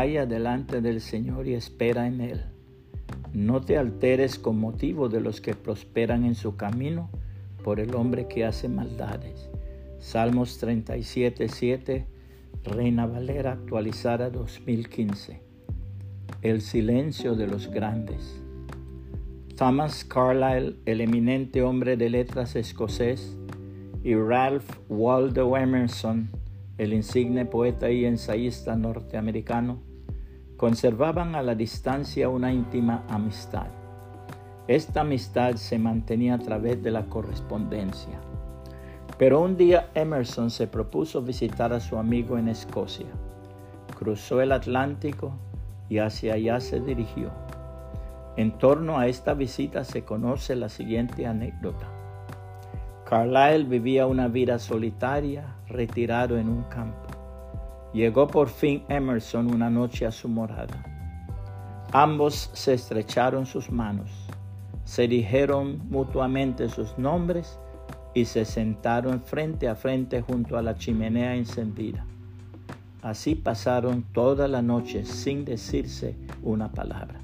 Calla delante del Señor y espera en Él. No te alteres con motivo de los que prosperan en su camino por el hombre que hace maldades. Salmos 37, 7, Reina Valera actualizada 2015. El silencio de los grandes. Thomas Carlyle, el eminente hombre de letras escocés, y Ralph Waldo Emerson, el insigne poeta y ensayista norteamericano, conservaban a la distancia una íntima amistad. Esta amistad se mantenía a través de la correspondencia. Pero un día Emerson se propuso visitar a su amigo en Escocia. Cruzó el Atlántico y hacia allá se dirigió. En torno a esta visita se conoce la siguiente anécdota. Carlyle vivía una vida solitaria, retirado en un campo. Llegó por fin Emerson una noche a su morada. Ambos se estrecharon sus manos, se dijeron mutuamente sus nombres y se sentaron frente a frente junto a la chimenea encendida. Así pasaron toda la noche sin decirse una palabra.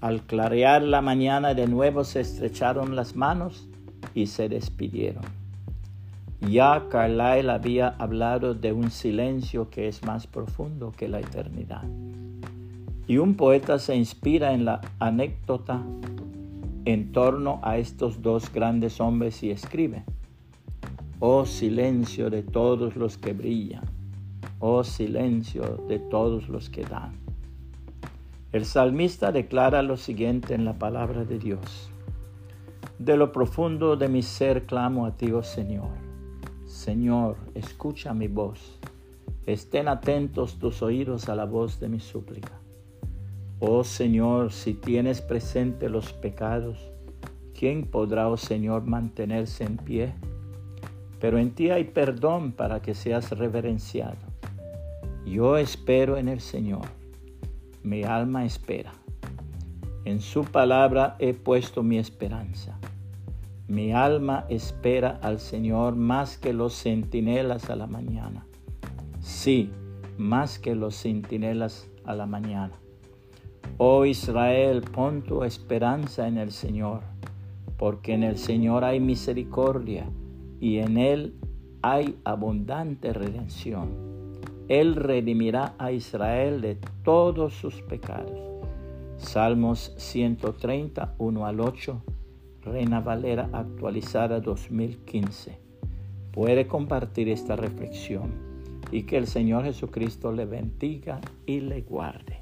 Al clarear la mañana de nuevo se estrecharon las manos y se despidieron. Ya Carlyle había hablado de un silencio que es más profundo que la eternidad. Y un poeta se inspira en la anécdota en torno a estos dos grandes hombres y escribe, Oh silencio de todos los que brillan, oh silencio de todos los que dan. El salmista declara lo siguiente en la palabra de Dios. De lo profundo de mi ser clamo a ti, oh Señor. Señor, escucha mi voz. Estén atentos tus oídos a la voz de mi súplica. Oh Señor, si tienes presente los pecados, ¿quién podrá, oh Señor, mantenerse en pie? Pero en ti hay perdón para que seas reverenciado. Yo espero en el Señor. Mi alma espera. En su palabra he puesto mi esperanza. Mi alma espera al Señor más que los centinelas a la mañana. Sí, más que los centinelas a la mañana. Oh Israel, pon tu esperanza en el Señor, porque en el Señor hay misericordia y en Él hay abundante redención. Él redimirá a Israel de todos sus pecados. Salmos 130, 1 al 8, Reina Valera actualizada 2015. Puede compartir esta reflexión y que el Señor Jesucristo le bendiga y le guarde.